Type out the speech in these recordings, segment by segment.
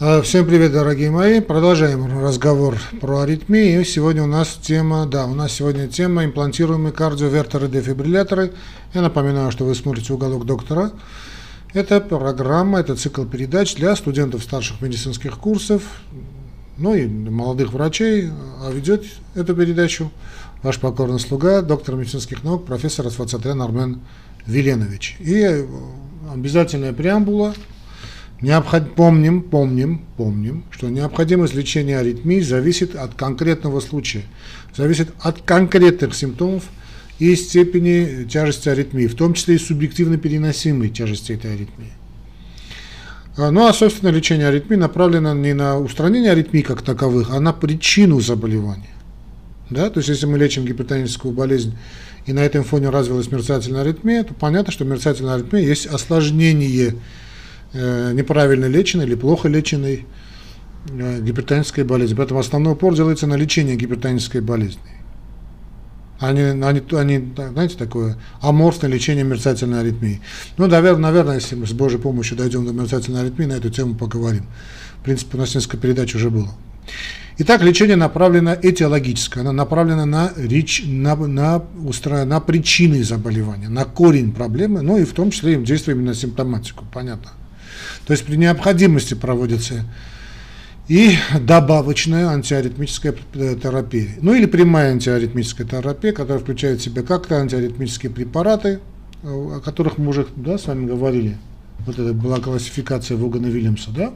А, всем привет, дорогие мои. Продолжаем разговор про аритмии. Сегодня у нас тема, да, у нас сегодня тема имплантируемые кардиовертеры, дефибрилляторы. Я напоминаю, что вы смотрите «Уголок доктора». Это программа, это цикл передач для студентов старших медицинских курсов, ну и молодых врачей. А ведет эту передачу ваш покорный слуга, доктор медицинских наук, профессор Асфацатрян Армен Веленович. И обязательная преамбула – Необход... Помним, помним, помним, что необходимость лечения аритмии зависит от конкретного случая, зависит от конкретных симптомов и степени тяжести аритмии, в том числе и субъективно переносимой тяжести этой аритмии. А, ну а, собственно, лечение аритмии направлено не на устранение аритмии как таковых, а на причину заболевания. Да? То есть, если мы лечим гипертоническую болезнь, и на этом фоне развилась мерцательная аритмия, то понятно, что мерцательная аритмия есть осложнение неправильно леченной или плохо леченной э, гипертонической болезни. Поэтому основной упор делается на лечение гипертонической болезни. Они, они, они, знаете, такое аморфное лечение мерцательной аритмии. Ну, наверное, наверное, если мы с Божьей помощью дойдем до мерцательной аритмии, на эту тему поговорим. В принципе, у нас несколько передач уже было. Итак, лечение направлено этиологическое, оно направлено на, речь, на, на, устро... на причины заболевания, на корень проблемы, ну и в том числе действие именно на симптоматику, понятно. То есть при необходимости проводится и добавочная антиаритмическая терапия. Ну или прямая антиаритмическая терапия, которая включает в себя как-то антиаритмические препараты, о которых мы уже да, с вами говорили. Вот это была классификация Вогана Вильямса, да?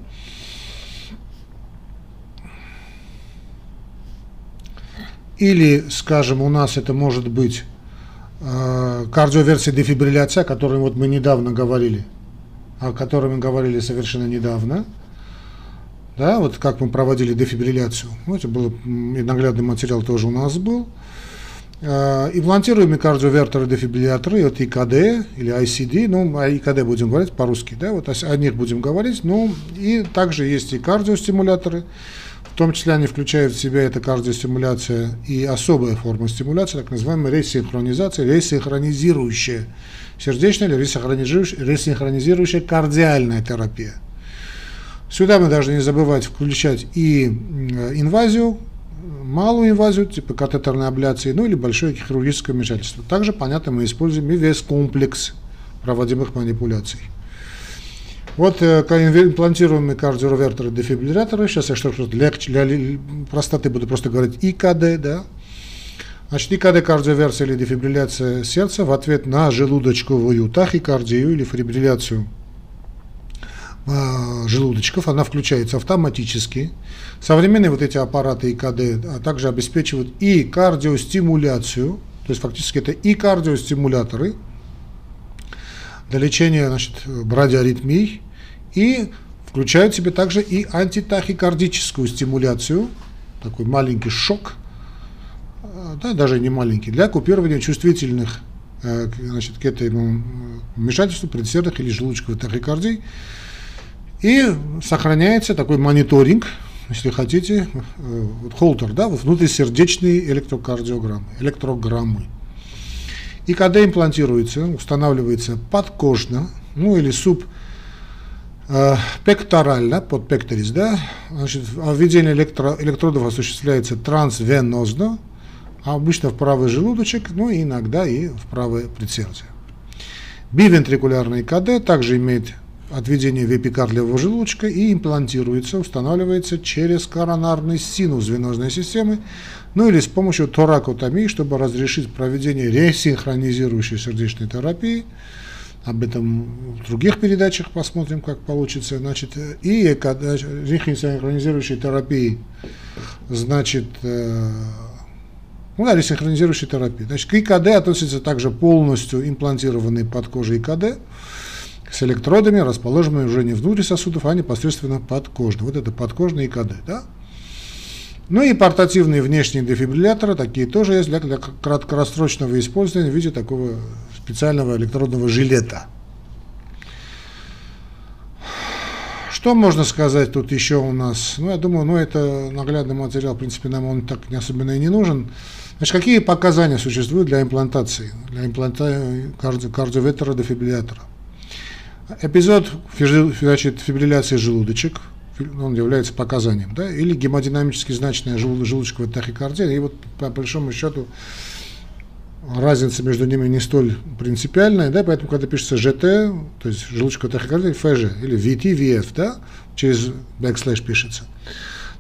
Или, скажем, у нас это может быть э, кардиоверсия дефибрилляция, о которой вот мы недавно говорили – о котором мы говорили совершенно недавно, да, вот как мы проводили дефибрилляцию. Ну, это был наглядный материал тоже у нас был. Э, имплантируемые кардиовертеры, дефибрилляторы, это ИКД или ICD, ну, о ИКД будем говорить по-русски, да, вот о них будем говорить, ну, и также есть и кардиостимуляторы, в том числе они включают в себя эта кардиостимуляция и особая форма стимуляции, так называемая ресинхронизация, ресинхронизирующая сердечная или ресинхронизирующая кардиальная терапия. Сюда мы должны не забывать включать и инвазию, малую инвазию, типа катетерной абляции, ну или большое хирургическое вмешательство. Также, понятно, мы используем и весь комплекс проводимых манипуляций. Вот э, имплантируемые кардиовертеры, дефибрилляторы. Сейчас я что-то легче, для простоты буду просто говорить ИКД, да, ИКД кардиоверсия или дефибрилляция сердца в ответ на желудочковую тахикардию или фибрилляцию э, желудочков, она включается автоматически. Современные вот эти аппараты ИКД а также обеспечивают и кардиостимуляцию, то есть фактически это и кардиостимуляторы для лечения значит, брадиаритмий, и включают в себе также и антитахикардическую стимуляцию, такой маленький шок – да, даже не маленький, для купирования чувствительных э, значит, к этому вмешательству предсердных или желудочковой тахикардии. И сохраняется такой мониторинг, если хотите, э, вот холтер, да, внутрисердечные электрокардиограммы, электрограммы. И когда имплантируется, устанавливается подкожно, ну или суп э, пекторально, под пекторис, да, значит, введение электро, электродов осуществляется трансвенозно, а обычно в правый желудочек, ну и иногда и в правое предсердие. Бивентрикулярный КД также имеет отведение в эпикард левого желудочка и имплантируется, устанавливается через коронарный синус венозной системы, ну или с помощью торакотомии, чтобы разрешить проведение ресинхронизирующей сердечной терапии. Об этом в других передачах посмотрим, как получится. Значит, и ресинхронизирующей терапии, значит, э, ну да, ресинхронизирующей терапии. Значит, к ИКД относится также полностью имплантированный под кожей ИКД с электродами, расположенными уже не внутри сосудов, а непосредственно подкожно. Вот это подкожный ИКД, да? Ну и портативные внешние дефибрилляторы, такие тоже есть для, для краткосрочного использования в виде такого специального электродного жилета. Что можно сказать тут еще у нас? Ну, я думаю, ну, это наглядный материал, в принципе, нам он так не особенно и не нужен. Значит, какие показания существуют для имплантации, для имплантации карди кардиовертера дефибриллятора? Эпизод значит, фибрилляции желудочков, он является показанием, да, или гемодинамически значная жел, желудочковая тахикардия, и вот по большому счету разница между ними не столь принципиальная, да, поэтому когда пишется ЖТ, то есть желудочковая тахикардия, ФЖ, или VT, VF, да, через бэкслэш пишется.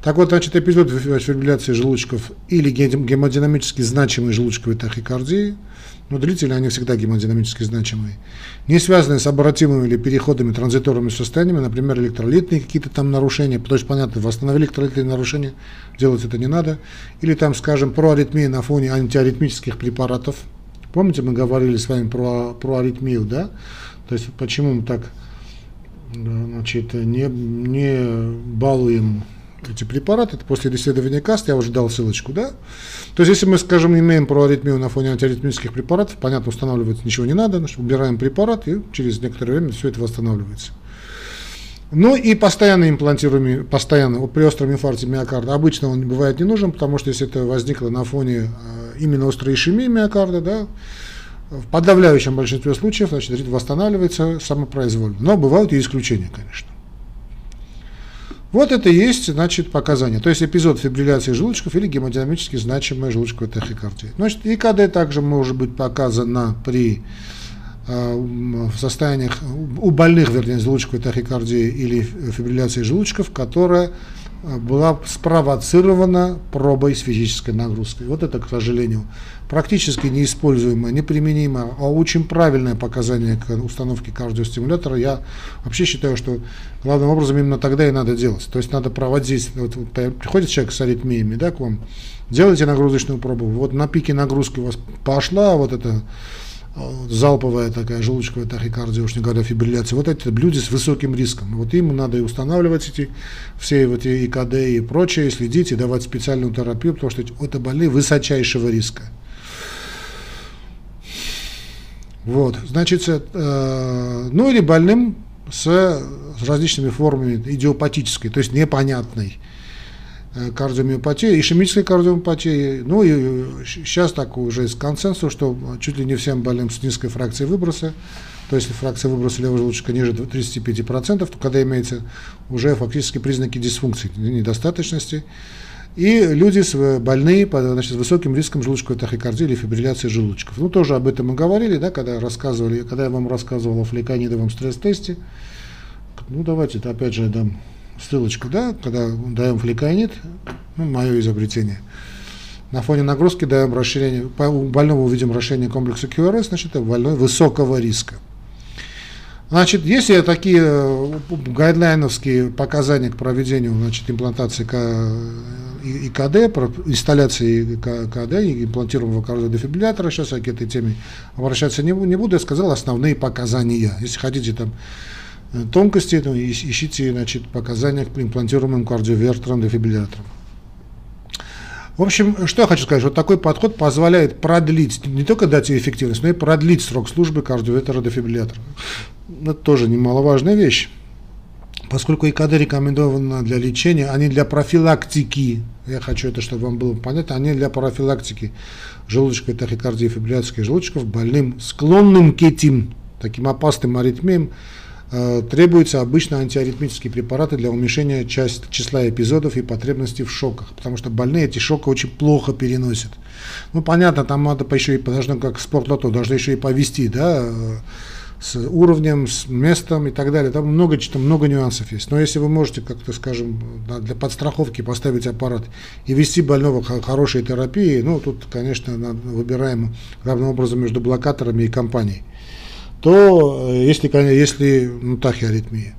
Так вот, значит, эпизод фибрилляции желудочков или гемодинамически значимой желудочковой тахикардии – но длительные они всегда гемодинамически значимые, не связанные с обратимыми или переходами транзиторными состояниями, например, электролитные какие-то там нарушения, то есть, понятно, восстановили электролитные нарушения, делать это не надо, или там, скажем, про аритмии на фоне антиаритмических препаратов. Помните, мы говорили с вами про, про аритмию, да? То есть, почему мы так значит, не, не балуем эти препараты, это после исследования КАСТ, я уже дал ссылочку, да? То есть, если мы, скажем, имеем проаритмию на фоне антиаритмических препаратов, понятно, устанавливать ничего не надо, значит, убираем препарат, и через некоторое время все это восстанавливается. Ну и постоянно имплантируем, постоянно, при остром инфаркте миокарда, обычно он бывает не нужен, потому что если это возникло на фоне э, именно острой ишемии миокарда, да, в подавляющем большинстве случаев, значит, восстанавливается самопроизвольно. Но бывают и исключения, конечно. Вот это и есть, значит, показания. То есть эпизод фибрилляции желудочков или гемодинамически значимая желудочковая тахикардия. Значит, ИКД также может быть показана при э, в состояниях у больных, вернее, желудочковой тахикардии или фибрилляции желудочков, которая была спровоцирована пробой с физической нагрузкой. Вот это, к сожалению, практически неиспользуемое, неприменимое, а очень правильное показание к установке кардиостимулятора. Я вообще считаю, что главным образом именно тогда и надо делать. То есть надо проводить, вот, приходит человек с аритмиями да, к вам, делайте нагрузочную пробу, вот на пике нагрузки у вас пошла вот эта залповая такая желудочковая тахикардия, уж не говоря фибрилляция, вот эти люди с высоким риском. Вот им надо и устанавливать эти все вот эти ИКД и прочее, следить и давать специальную терапию, потому что это больные высочайшего риска. Вот, значит, э, ну или больным с, различными формами идиопатической, то есть непонятной Э, кардиомиопатии, ишемической кардиомиопатии. Ну и сейчас так уже есть консенсус, что чуть ли не всем больным с низкой фракцией выброса, то есть фракция выброса левого желудочка ниже 35%, то когда имеется уже фактически признаки дисфункции, недостаточности, и люди с, больные значит, высоким риском желудочковой тахикардии или фибрилляции желудочков. Ну, тоже об этом мы говорили, да, когда, рассказывали, когда я вам рассказывал о флеконидовом стресс-тесте. Ну, давайте, опять же, я дам ссылочку, да, когда даем фликонит, ну, мое изобретение. На фоне нагрузки даем расширение, у больного увидим расширение комплекса QRS, значит, это больной высокого риска. Значит, если такие э, гайдлайновские показания к проведению значит, имплантации ИКД, инсталляции ИКД, имплантируемого кардиодефибриллятора, сейчас я к этой теме обращаться не буду, я сказал основные показания. Если хотите там тонкости, то ищите значит, показания к имплантируемым кардиовертерам, дефибрилляторам. В общем, что я хочу сказать, вот такой подход позволяет продлить, не только дать эффективность, но и продлить срок службы кардиовертера дефибриллятора. Это тоже немаловажная вещь. Поскольку ИКД рекомендовано для лечения, а не для профилактики, я хочу это, чтобы вам было понятно, не для профилактики желудочковой тахикардии и фибрилляции желудочков больным, склонным к этим таким опасным аритмиям, Э, требуются обычно антиаритмические препараты для уменьшения часть, числа эпизодов и потребностей в шоках, потому что больные эти шоки очень плохо переносят. Ну, понятно, там надо еще и, должно, как спортлото, должны еще и повести, да, э, с уровнем, с местом и так далее. Там много, там много нюансов есть. Но если вы можете как-то, скажем, для подстраховки поставить аппарат и вести больного к хорошей терапии, ну, тут, конечно, выбираем главным образом между блокаторами и компанией то э, если, если ну, тахиаритмия.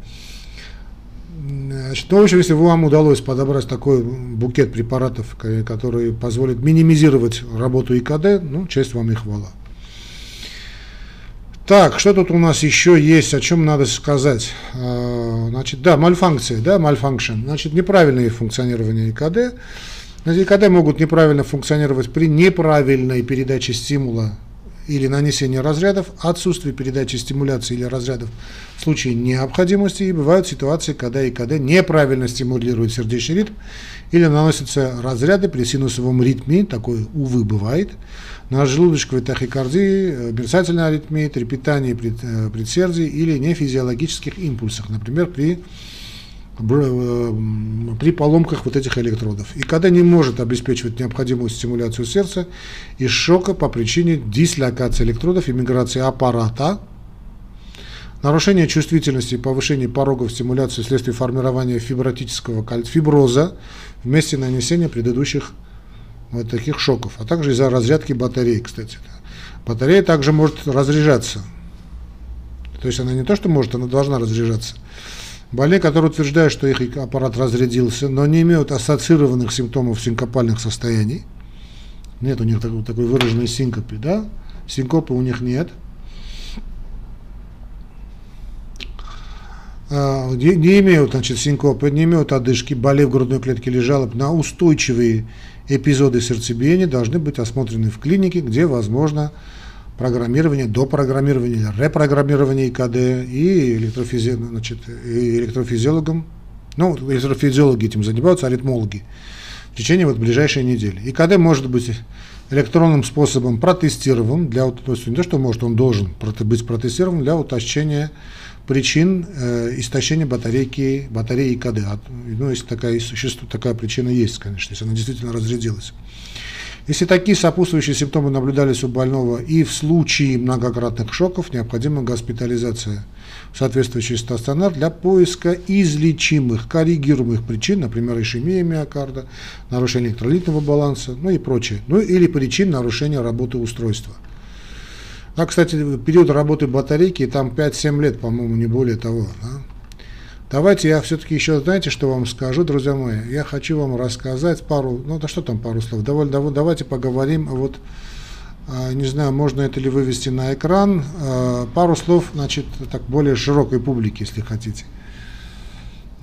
Значит, ну, в общем, если вам удалось подобрать такой букет препаратов, который позволит минимизировать работу ИКД, ну, честь вам и хвала. Так, что тут у нас еще есть, о чем надо сказать? А, значит, да, мальфункция, да, malfunction. Значит, неправильное функционирование ИКД. Значит, ИКД могут неправильно функционировать при неправильной передаче стимула или нанесения разрядов, отсутствие передачи стимуляции или разрядов в случае необходимости, и бывают ситуации, когда ИКД неправильно стимулирует сердечный ритм или наносятся разряды при синусовом ритме, такое, увы, бывает, на желудочковой тахикардии, э, мерцательной аритмии, трепетании э, предсердий или нефизиологических импульсах, например, при при поломках вот этих электродов. И когда не может обеспечивать необходимую стимуляцию сердца из шока по причине дислокации электродов и миграции аппарата, нарушение чувствительности и повышение порогов стимуляции вследствие формирования фибротического фиброза вместе нанесения предыдущих вот таких шоков, а также из-за разрядки батареи, кстати. Батарея также может разряжаться. То есть она не то, что может, она должна разряжаться. Больные, которые утверждают, что их аппарат разрядился, но не имеют ассоциированных симптомов синкопальных состояний, нет у них такой, такой выраженной синкопы, да, синкопы у них нет, а, не, имеют значит, синкопы, не имеют одышки, боли в грудной клетке или жалоб на устойчивые эпизоды сердцебиения, должны быть осмотрены в клинике, где возможно программирование, до программирования, репрограммирование ИКД и, электрофизи... значит, и электрофизиологом, ну, электрофизиологи этим занимаются, аритмологи, в течение вот ближайшей недели. ИКД может быть электронным способом протестирован, для, то есть не то, что может, он должен быть протестирован для уточнения причин э, истощения батарейки, батареи ИКД. Ну, если такая, существует, такая причина есть, конечно, если она действительно разрядилась. Если такие сопутствующие симптомы наблюдались у больного и в случае многократных шоков, необходима госпитализация в соответствующий стационар для поиска излечимых, коррегируемых причин, например, ишемия миокарда, нарушение электролитного баланса, ну и прочее, ну или причин нарушения работы устройства. А, кстати, период работы батарейки там 5-7 лет, по-моему, не более того. Да? Давайте я все-таки еще, знаете, что вам скажу, друзья мои? Я хочу вам рассказать пару, ну да что там пару слов, давай, давай, давайте поговорим, вот, а, не знаю, можно это ли вывести на экран, а, пару слов, значит, так более широкой публике, если хотите.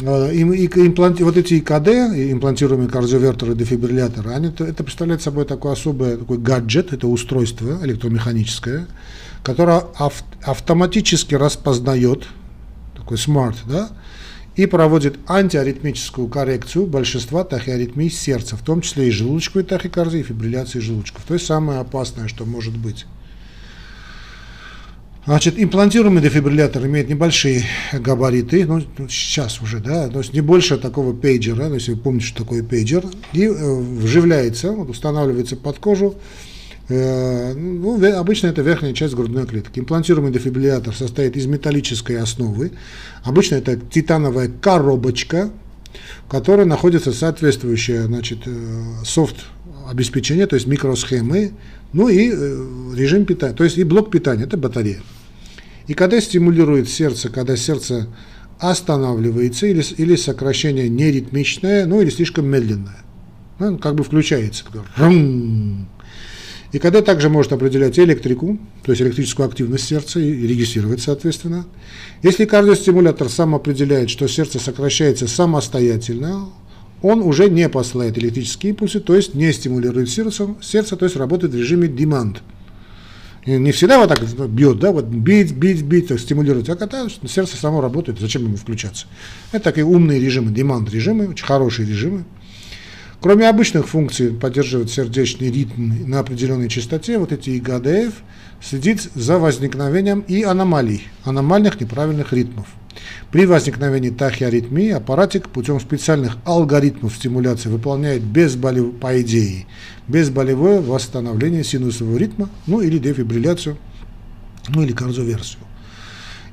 А, и, и, импланти, вот эти ИКД, имплантируемые кардиовертеры, дефибрилляторы, они, это, это представляет собой такой особый такой гаджет, это устройство электромеханическое, которое ав, автоматически распознает, такой смарт, да, и проводит антиаритмическую коррекцию большинства тахиаритмий сердца, в том числе и желудочковой тахикардии, и фибрилляции желудочков. То есть самое опасное, что может быть. Значит, имплантируемый дефибриллятор имеет небольшие габариты, ну, сейчас уже, да, то есть не больше такого пейджера, если вы помните, что такое пейджер, и э, вживляется, вот, устанавливается под кожу, Э, ну, обычно это верхняя часть грудной клетки. Имплантируемый дефибриллятор состоит из металлической основы. Обычно это титановая коробочка, в которой находится соответствующее значит, э, софт обеспечение, то есть микросхемы, ну и э, режим питания, то есть и блок питания, это батарея. И когда стимулирует сердце, когда сердце останавливается или, или сокращение неритмичное, ну или слишком медленное, ну, как бы включается. И когда также может определять электрику, то есть электрическую активность сердца и регистрировать соответственно. Если кардиостимулятор сам определяет, что сердце сокращается самостоятельно, он уже не посылает электрические импульсы, то есть не стимулирует сердце, сердце то есть работает в режиме demand. Не всегда вот так бьет, да, вот бить, бить, бить, так стимулировать, а когда сердце само работает, зачем ему включаться? Это такие умные режимы, demand режимы, очень хорошие режимы. Кроме обычных функций поддерживать сердечный ритм на определенной частоте, вот эти ИГДФ следит за возникновением и аномалий, аномальных неправильных ритмов. При возникновении тахиаритмии аппаратик путем специальных алгоритмов стимуляции выполняет безболев... по идее безболевое восстановление синусового ритма, ну или дефибрилляцию, ну или кардиоверсию.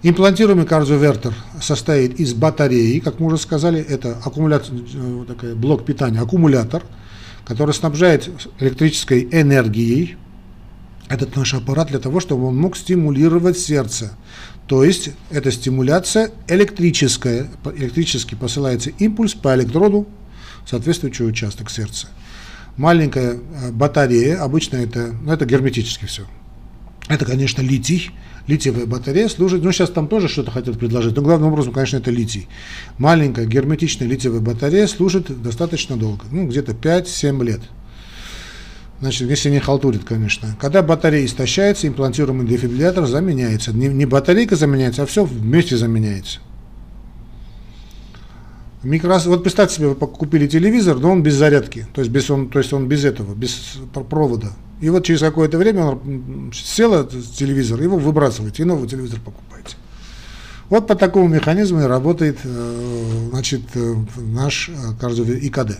Имплантируемый кардиовертер состоит из батареи, как мы уже сказали, это аккумулятор, э, такой блок питания, аккумулятор, который снабжает электрической энергией этот наш аппарат для того, чтобы он мог стимулировать сердце. То есть эта стимуляция электрическая, электрически посылается импульс по электроду соответствующий участок сердца. Маленькая э, батарея, обычно это, ну, это герметически все. Это, конечно, литий, литиевая батарея служит, ну сейчас там тоже что-то хотят предложить, но главным образом, конечно, это литий. Маленькая герметичная литиевая батарея служит достаточно долго, ну где-то 5-7 лет. Значит, если не халтурит, конечно. Когда батарея истощается, имплантируемый дефибриллятор заменяется. Не, не батарейка заменяется, а все вместе заменяется. Микрос... Вот представьте себе, вы купили телевизор, но он без зарядки, то есть, без, он, то есть он без этого, без провода. И вот через какое-то время он сел этот телевизор, его выбрасываете, и новый телевизор покупаете. Вот по такому механизму и работает значит, наш кардио ИКД.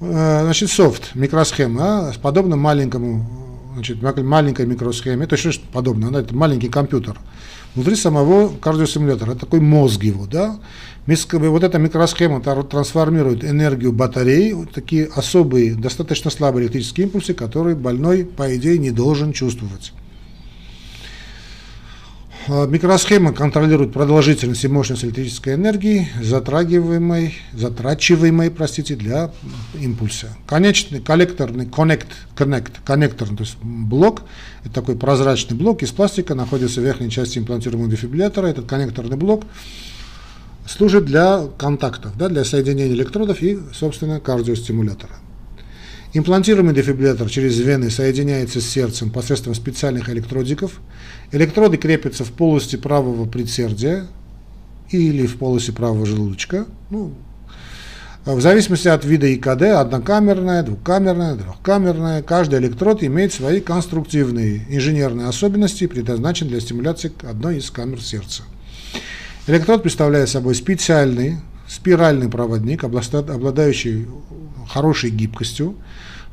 Значит, софт, микросхема, подобно маленькому, значит, маленькой микросхеме, это что подобно, да, это маленький компьютер. Внутри самого кардиосимулятора, такой мозг его, да, вот эта микросхема трансформирует энергию батареи, вот такие особые, достаточно слабые электрические импульсы, которые больной, по идее, не должен чувствовать. А, микросхема контролирует продолжительность и мощность электрической энергии, затрагиваемой, затрачиваемой, простите, для импульса. Конечный коллекторный connect, connect, коннекторный, то есть блок, это такой прозрачный блок из пластика, находится в верхней части имплантируемого дефибриллятора. Этот коннекторный блок служит для контактов, да, для соединения электродов и, собственно, кардиостимулятора. Имплантируемый дефибриллятор через вены соединяется с сердцем посредством специальных электродиков. Электроды крепятся в полости правого предсердия или в полости правого желудочка. Ну, в зависимости от вида ИКД, однокамерная, двухкамерная, трехкамерная, каждый электрод имеет свои конструктивные инженерные особенности предназначен для стимуляции одной из камер сердца. Электрод представляет собой специальный спиральный проводник, обладающий хорошей гибкостью,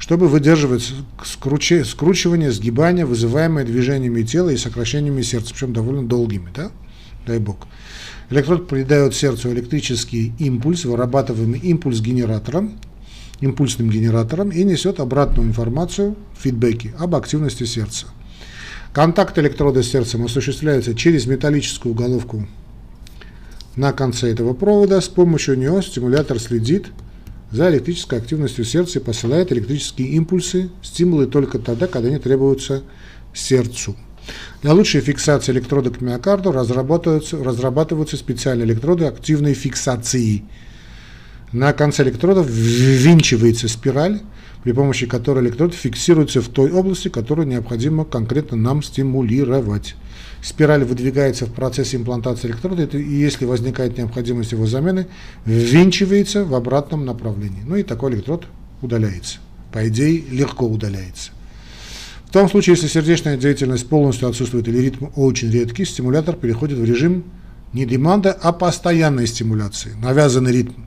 чтобы выдерживать скручи, скручивание, сгибание, вызываемое движениями тела и сокращениями сердца, причем довольно долгими, да? дай бог. Электрод придает сердцу электрический импульс, вырабатываемый импульс-генератором, импульсным генератором и несет обратную информацию, фидбэки об активности сердца. Контакт электрода с сердцем осуществляется через металлическую головку на конце этого провода. С помощью него стимулятор следит за электрической активностью сердца и посылает электрические импульсы, стимулы только тогда, когда они требуются сердцу. Для лучшей фиксации электрода к миокарду разрабатываются, разрабатываются специальные электроды активной фиксации. На конце электродов ввинчивается спираль, при помощи которой электрод фиксируется в той области, которую необходимо конкретно нам стимулировать спираль выдвигается в процессе имплантации электрода, и если возникает необходимость его замены, ввинчивается в обратном направлении. Ну и такой электрод удаляется. По идее, легко удаляется. В том случае, если сердечная деятельность полностью отсутствует или ритм очень редкий, стимулятор переходит в режим не деманда, а постоянной стимуляции, навязанный ритм,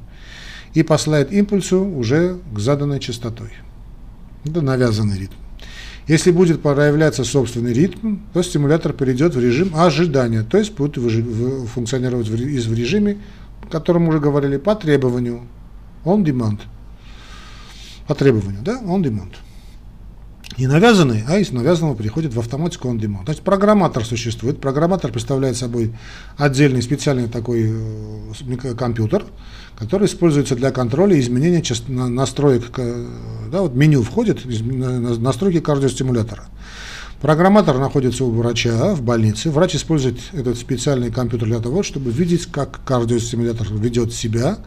и посылает импульсу уже к заданной частотой. Это навязанный ритм. Если будет проявляться собственный ритм, то стимулятор перейдет в режим ожидания, то есть будет функционировать в режиме, о котором уже говорили, по требованию, on demand. По требованию, да, on demand. Не навязанный, а из навязанного переходит в автоматику on demand. Значит, программатор существует. Программатор представляет собой отдельный специальный такой э, компьютер, который используется для контроля и изменения настроек, да, вот меню входит, настройки кардиостимулятора. Программатор находится у врача в больнице. Врач использует этот специальный компьютер для того, чтобы видеть, как кардиостимулятор ведет себя.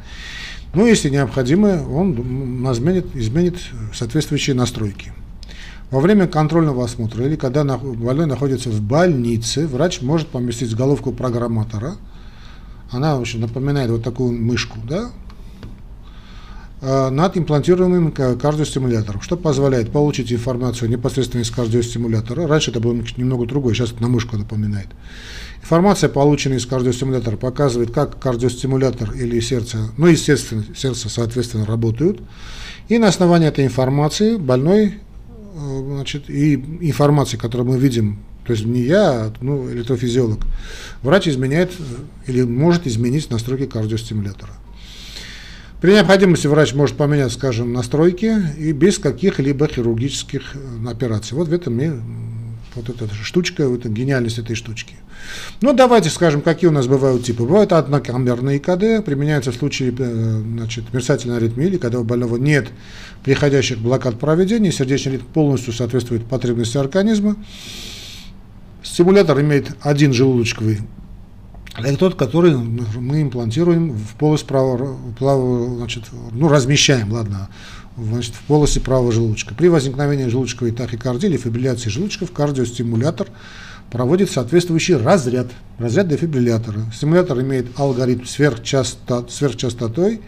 Ну, если необходимо, он изменит, изменит соответствующие настройки. Во время контрольного осмотра или когда больной находится в больнице, врач может поместить головку программатора – она очень напоминает вот такую мышку, да, а, над имплантируемым кардиостимулятором, что позволяет получить информацию непосредственно из кардиостимулятора. Раньше это было немного другое, сейчас на мышку напоминает. Информация, полученная из кардиостимулятора, показывает, как кардиостимулятор или сердце, ну, естественно, сердце, соответственно, работают. И на основании этой информации больной, значит, и информации, которую мы видим то есть не я, а ну, электрофизиолог. Врач изменяет или может изменить настройки кардиостимулятора. При необходимости врач может поменять, скажем, настройки и без каких-либо хирургических э, операций. Вот в этом и вот эта штучка, вот эта гениальность этой штучки. Ну, давайте скажем, какие у нас бывают типы. Бывают однокамерные ИКД, применяются в случае э, значит, мерцательной аритмии, когда у больного нет приходящих блокад проведения, сердечный ритм полностью соответствует потребности организма. Стимулятор имеет один желудочковый электрод, который мы имплантируем в полость правого значит, ну, размещаем, ладно, значит, в полости правого желудочка. При возникновении желудочковой тахикардии или фибрилляции желудочков кардиостимулятор проводит соответствующий разряд, разряд дефибриллятора. Стимулятор имеет алгоритм сверхчастот, сверхчастотой,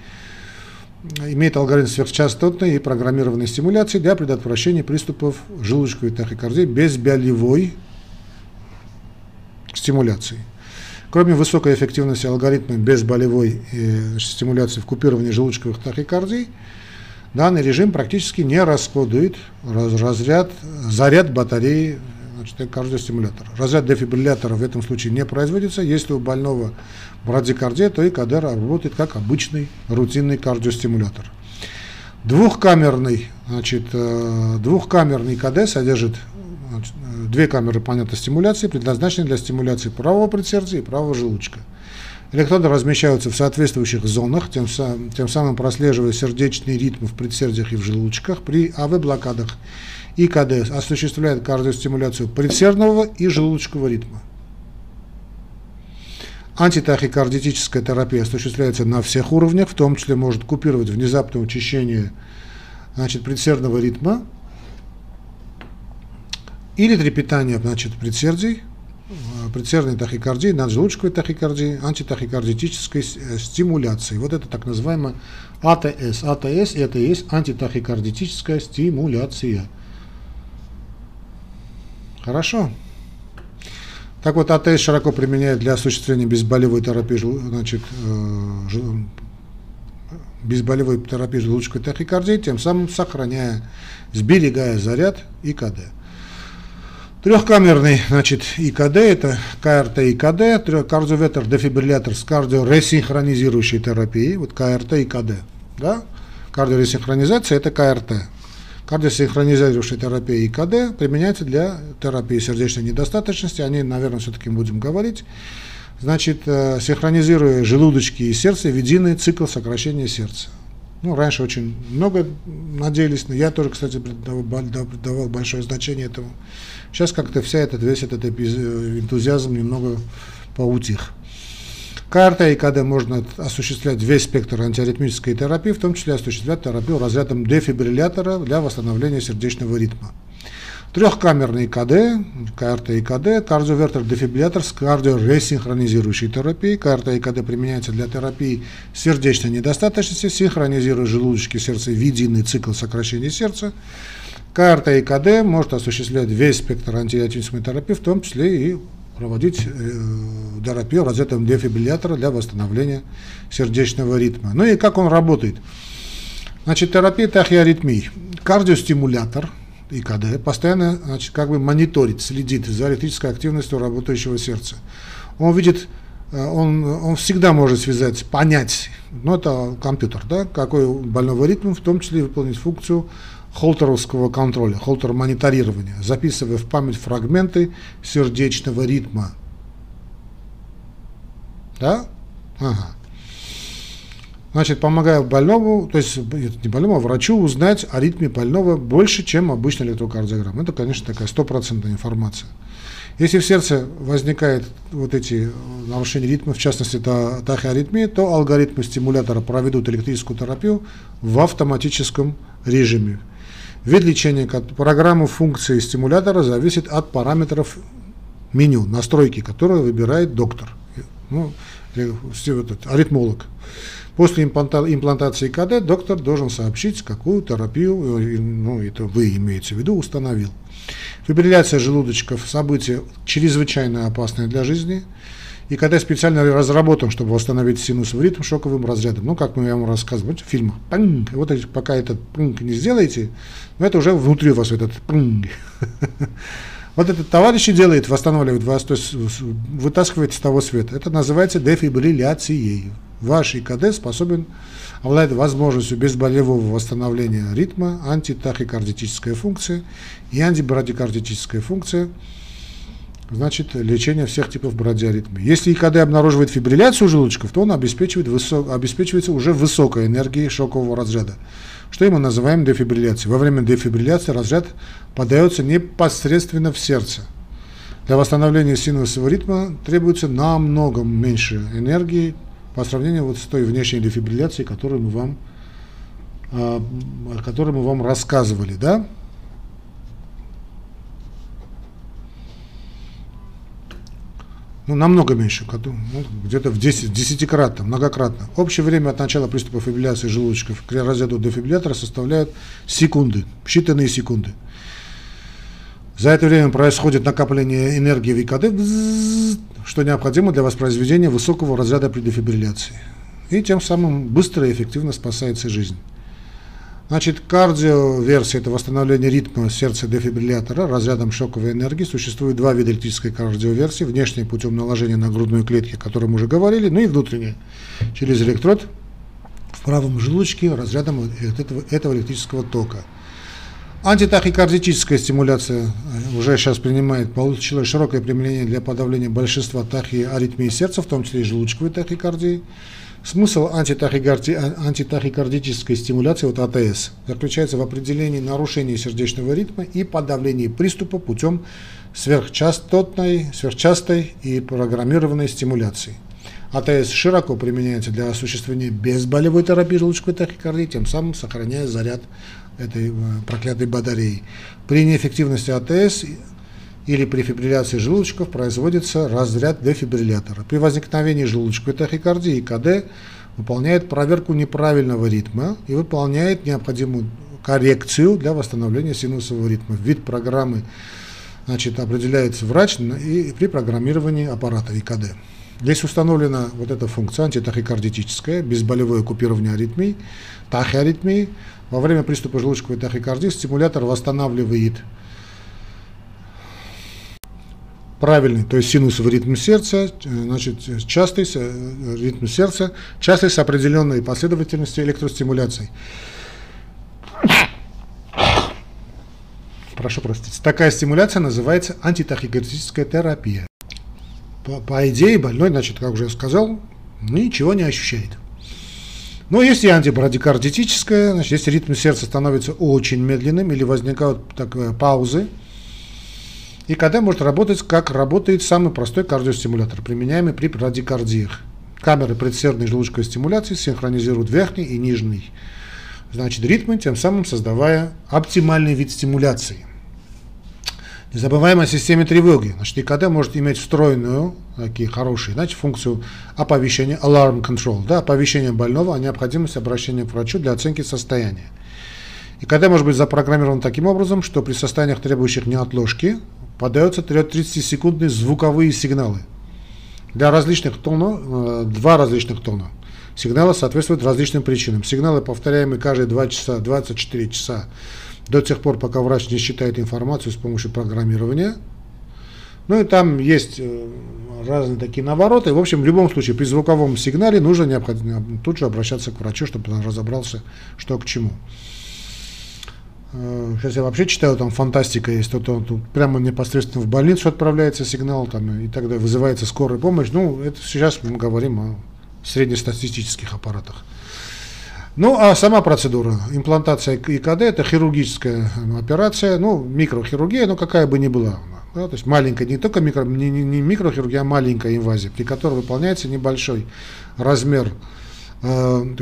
имеет алгоритм сверхчастотной и программированной стимуляции для предотвращения приступов желудочковой тахикардии без безболевой стимуляции. Кроме высокой эффективности алгоритма безболевой э, стимуляции в купировании желудочковых тахикардий, данный режим практически не расходует раз, разряд, заряд батареи значит, кардиостимулятора. Разряд дефибриллятора в этом случае не производится. Если у больного брадикардия, то ИКД работает как обычный рутинный кардиостимулятор. Двухкамерный, значит, э, двухкамерный КД содержит значит, э, две камеры понятной стимуляции, предназначенные для стимуляции правого предсердия и правого желудочка. Электроды размещаются в соответствующих зонах, тем, тем самым прослеживая сердечный ритм в предсердиях и в желудочках. При АВ-блокадах ИКД осуществляет кардиостимуляцию предсердного и желудочкового ритма. Антитахикардитическая терапия осуществляется на всех уровнях, в том числе может купировать внезапное учащение значит, предсердного ритма или трепетание значит, предсердий, предсердной тахикардии, наджелудочковой тахикардии, антитахикардитической э, стимуляции. Вот это так называемая АТС. АТС это и есть антитахикардитическая стимуляция. Хорошо. Так вот, АТС широко применяют для осуществления безболевой терапии, значит, э, безболевой терапии желудочковой тахикардии, тем самым сохраняя, сберегая заряд ИКД. Трехкамерный, значит, ИКД, это КРТ ИКД, кардиоветер дефибриллятор с кардиоресинхронизирующей терапией, вот КРТ ИКД, да, кардиоресинхронизация это КРТ, Кардиосинхронизирующая терапия ИКД применяется для терапии сердечной недостаточности. О ней, наверное, все-таки будем говорить. Значит, э, синхронизируя желудочки и сердце в единый цикл сокращения сердца. Ну, раньше очень много надеялись, но я тоже, кстати, давал большое значение этому. Сейчас как-то вся этот, весь этот энтузиазм немного поутих. КРТ и КД можно осуществлять весь спектр антиаритмической терапии, в том числе осуществлять терапию разрядом дефибриллятора для восстановления сердечного ритма. Трехкамерный КД, КРТ и КД, кардиовертер дефибриллятор с кардиоресинхронизирующей терапией. КРТ и КД применяется для терапии сердечной недостаточности, синхронизируя желудочки сердца в единый цикл сокращения сердца. КРТ и КД может осуществлять весь спектр антиаритмической терапии, в том числе и проводить э, терапию розетом дефибриллятора для восстановления сердечного ритма. Ну и как он работает? Значит, терапия тахиаритмий. Кардиостимулятор ИКД постоянно значит, как бы мониторит, следит за электрической активностью работающего сердца. Он видит, э, он, он всегда может связать, понять, ну это компьютер, да, какой больного ритм, в том числе выполнить функцию холтеровского контроля, холтер мониторирования, записывая в память фрагменты сердечного ритма. Да? Ага. Значит, помогая больному, то есть не больному, а врачу узнать о ритме больного больше, чем обычный электрокардиограмма. Это, конечно, такая стопроцентная информация. Если в сердце возникают вот эти нарушения ритма, в частности тахиаритмия, то алгоритмы стимулятора проведут электрическую терапию в автоматическом режиме. Вид лечения программы функции стимулятора зависит от параметров меню, настройки, которые выбирает доктор, ну, этот, аритмолог. После имплантации КД доктор должен сообщить, какую терапию, ну, это вы имеете в виду, установил. Фибрилляция желудочков – событие чрезвычайно опасное для жизни – и когда специально разработан, чтобы восстановить синусовый ритм шоковым разрядом, ну, как мы я вам рассказывали в фильмах, панг, вот пока этот панг не сделаете, ну, это уже внутри вас этот панг. Вот этот товарищ и делает, восстанавливает вас, то есть вытаскивает с того света. Это называется дефибрилляцией. Ваш ИКД способен, обладает возможностью безболевого восстановления ритма, антитахикардитическая функция и антибрадикардитическая функция – значит, лечение всех типов брадиаритмии. Если ИКД обнаруживает фибрилляцию желудочков, то он обеспечивает высок, обеспечивается уже высокой энергией шокового разряда, что мы называем дефибрилляцией. Во время дефибрилляции разряд подается непосредственно в сердце. Для восстановления синусового ритма требуется намного меньше энергии по сравнению вот с той внешней дефибрилляцией, которую мы вам, о которой мы вам рассказывали. Да? Ну, намного меньше, ну, где-то в 10, десятикратно, многократно. Общее время от начала приступа фибрилляции желудочков к разряду дефибриллятора составляет секунды, считанные секунды. За это время происходит накопление энергии в ИКД, что необходимо для воспроизведения высокого разряда при дефибрилляции. И тем самым быстро и эффективно спасается жизнь. Значит, кардиоверсия – это восстановление ритма сердца дефибриллятора разрядом шоковой энергии. Существует два вида электрической кардиоверсии. Внешняя путем наложения на грудную клетки, о которой мы уже говорили, ну и внутренняя через электрод в правом желудочке разрядом этого, этого электрического тока. Антитахикардическая стимуляция э, уже сейчас принимает, получила широкое применение для подавления большинства тахиаритмии сердца, в том числе и желудочковой тахикардии. Смысл антитахикарди... антитахикардической стимуляции, вот АТС, заключается в определении нарушения сердечного ритма и подавлении приступа путем сверхчастотной, сверхчастой и программированной стимуляции. АТС широко применяется для осуществления безболевой терапии желудочковой тахикардии, тем самым сохраняя заряд этой э, проклятой батареи. При неэффективности АТС или при фибрилляции желудочков производится разряд дефибриллятора. При возникновении желудочковой тахикардии КД выполняет проверку неправильного ритма и выполняет необходимую коррекцию для восстановления синусового ритма. Вид программы значит, определяется врач и при программировании аппарата ИКД. Здесь установлена вот эта функция антитахикардитическая, безболевое купирование аритмий, тахиаритмии. Во время приступа желудочковой тахикардии стимулятор восстанавливает правильный, то есть синусовый ритм сердца, значит, частый э, ритм сердца, частый с определенной последовательностью электростимуляций. Прошу простить. Такая стимуляция называется антитахикардическая терапия. По, по идее, больной, значит, как уже я сказал, ничего не ощущает. Но если антибрадикардитическая, значит, если ритм сердца становится очень медленным или возникают так, паузы, и КД может работать, как работает самый простой кардиостимулятор, применяемый при радикардиях. Камеры предсердной желудочковой стимуляции синхронизируют верхний и нижний значит, ритмы, тем самым создавая оптимальный вид стимуляции. Не забываем о системе тревоги. Значит, ИКД может иметь встроенную, такие хорошие, значит, функцию оповещения, alarm control, да, оповещение больного о необходимости обращения к врачу для оценки состояния. ИКД может быть запрограммирован таким образом, что при состояниях, требующих неотложки, подаются 30-секундные звуковые сигналы. Для различных тонов, э, два различных тона. Сигналы соответствуют различным причинам. Сигналы, повторяемые каждые 2 часа, 24 часа, до тех пор, пока врач не считает информацию с помощью программирования. Ну и там есть э, разные такие навороты. В общем, в любом случае, при звуковом сигнале нужно необходимо тут же обращаться к врачу, чтобы он разобрался, что к чему. Э, сейчас я вообще читаю, там фантастика есть, то, то, то прямо непосредственно в больницу отправляется сигнал, там, и тогда вызывается скорая помощь. Ну, это сейчас мы говорим о среднестатистических аппаратах. Ну, а сама процедура, имплантация ИКД, это хирургическая операция, ну, микрохирургия, но какая бы ни была. Да, то есть маленькая, не только микро, не, не, не микрохирургия, а маленькая инвазия, при которой выполняется небольшой размер э,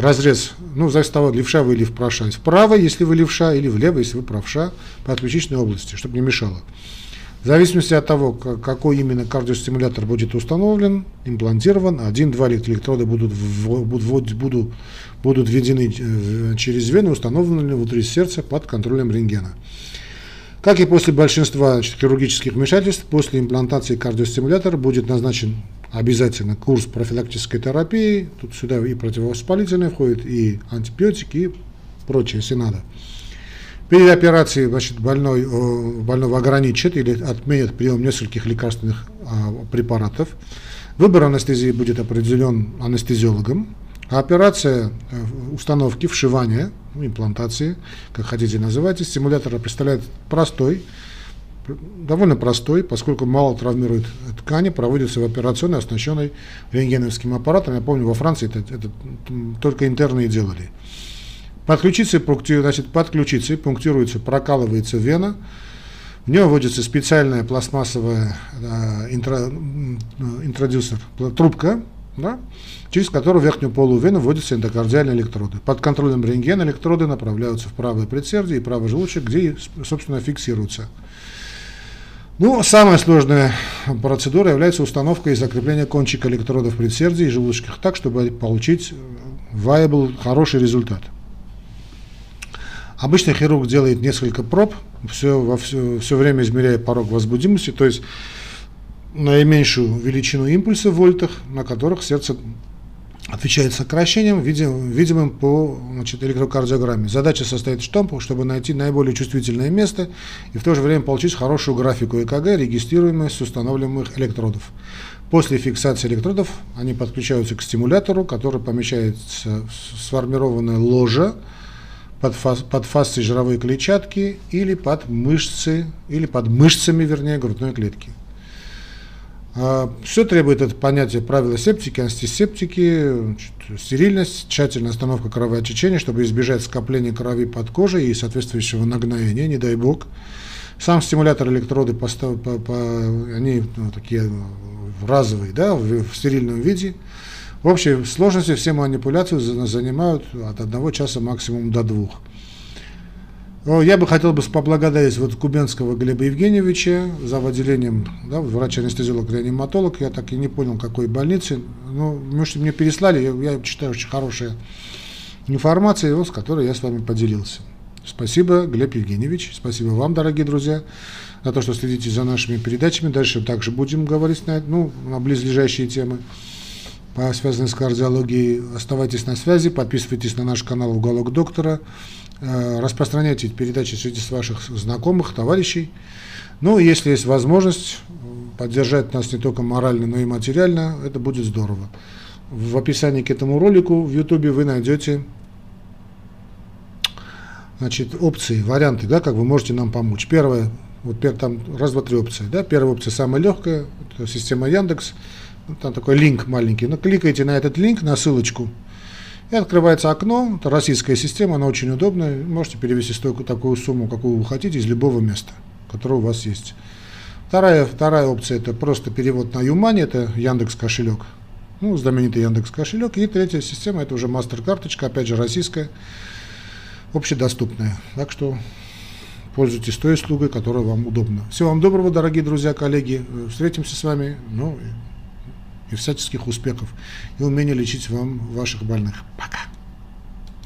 разрез, ну, зависит от того, левша вы или вправша. Вправо, если вы левша, или влево, если вы правша, по ключичной области, чтобы не мешало. В зависимости от того, какой именно кардиостимулятор будет установлен, имплантирован, один-два электрода будут, будут, будут, будут введены э, через вену, установлены внутри сердца под контролем рентгена. Как и после большинства хирургических вмешательств, после имплантации кардиостимулятора будет назначен обязательно курс профилактической терапии. Тут сюда и противовоспалительные входят, и антибиотики, и прочее, если надо. Перед операцией значит, больной, больного ограничат или отменят прием нескольких лекарственных а, препаратов. Выбор анестезии будет определен анестезиологом. А операция э, установки, вшивания, ну, имплантации, как хотите называйте, стимулятора представляет простой, довольно простой, поскольку мало травмирует ткани, проводится в операционной, оснащенной рентгеновским аппаратом. Я помню, во Франции это, это только интерные делали. Под ключицей, значит, под ключицей пунктируется, прокалывается вена, в нее вводится специальная пластмассовая э, интро, интродюсер, трубка, да, через которую в верхнюю полую вену вводятся эндокардиальные электроды. Под контролем рентгена электроды направляются в правое предсердие и правый желудочек, где, собственно, фиксируются. Ну, самая сложная процедура является установка и закрепление кончика электродов в предсердии и желудочках так, чтобы получить viable, хороший результат. Обычно хирург делает несколько проб, все, во все, все время измеряя порог возбудимости, то есть наименьшую величину импульса в вольтах, на которых сердце отвечает сокращением, видим, видимым по значит, электрокардиограмме. Задача состоит в том, чтобы найти наиболее чувствительное место и в то же время получить хорошую графику ЭКГ, регистрируемую с устанавливаемых электродов. После фиксации электродов они подключаются к стимулятору, который помещается в сформированное ложе под, фас, под фасцией жировой клетчатки или под мышцы, или под мышцами, вернее, грудной клетки. А, Все требует это понятие правила септики, антисептики, стерильность, тщательная остановка кровоотечения, чтобы избежать скопления крови под кожей и соответствующего нагноения, не дай бог. Сам стимулятор электроды, постав, по, по, они ну, такие разовые, да, в, в стерильном виде. В общей сложности все манипуляции занимают от одного часа максимум до двух. Я бы хотел бы поблагодарить вот Кубенского Глеба Евгеньевича за выделением, да, врач-анестезиолог, реаниматолог. Я так и не понял, какой больницы. Но может, мне переслали, я, я читаю очень хорошая информация, вот, с которой я с вами поделился. Спасибо, Глеб Евгеньевич. Спасибо вам, дорогие друзья, за то, что следите за нашими передачами. Дальше также будем говорить на, ну, на близлежащие темы, связанные с кардиологией. Оставайтесь на связи, подписывайтесь на наш канал «Уголок доктора». Э, распространяйте передачи среди ваших знакомых, товарищей. Ну, если есть возможность поддержать нас не только морально, но и материально, это будет здорово. В описании к этому ролику в YouTube вы найдете значит, опции, варианты, да, как вы можете нам помочь. Первое, вот там раз, два, три опции. Да. Первая опция самая легкая, это система Яндекс. Там такой линк маленький. Ну, кликайте на этот линк, на ссылочку и открывается окно, это российская система, она очень удобная, можете перевести столько, такую сумму, какую вы хотите, из любого места, которое у вас есть. Вторая, вторая опция это просто перевод на Юмани, это Яндекс кошелек, ну, знаменитый Яндекс кошелек. И третья система это уже мастер-карточка, опять же российская, общедоступная. Так что пользуйтесь той услугой, которая вам удобна. Всего вам доброго, дорогие друзья, коллеги. Встретимся с вами. Ну, и всяческих успехов и умения лечить вам ваших больных. Пока.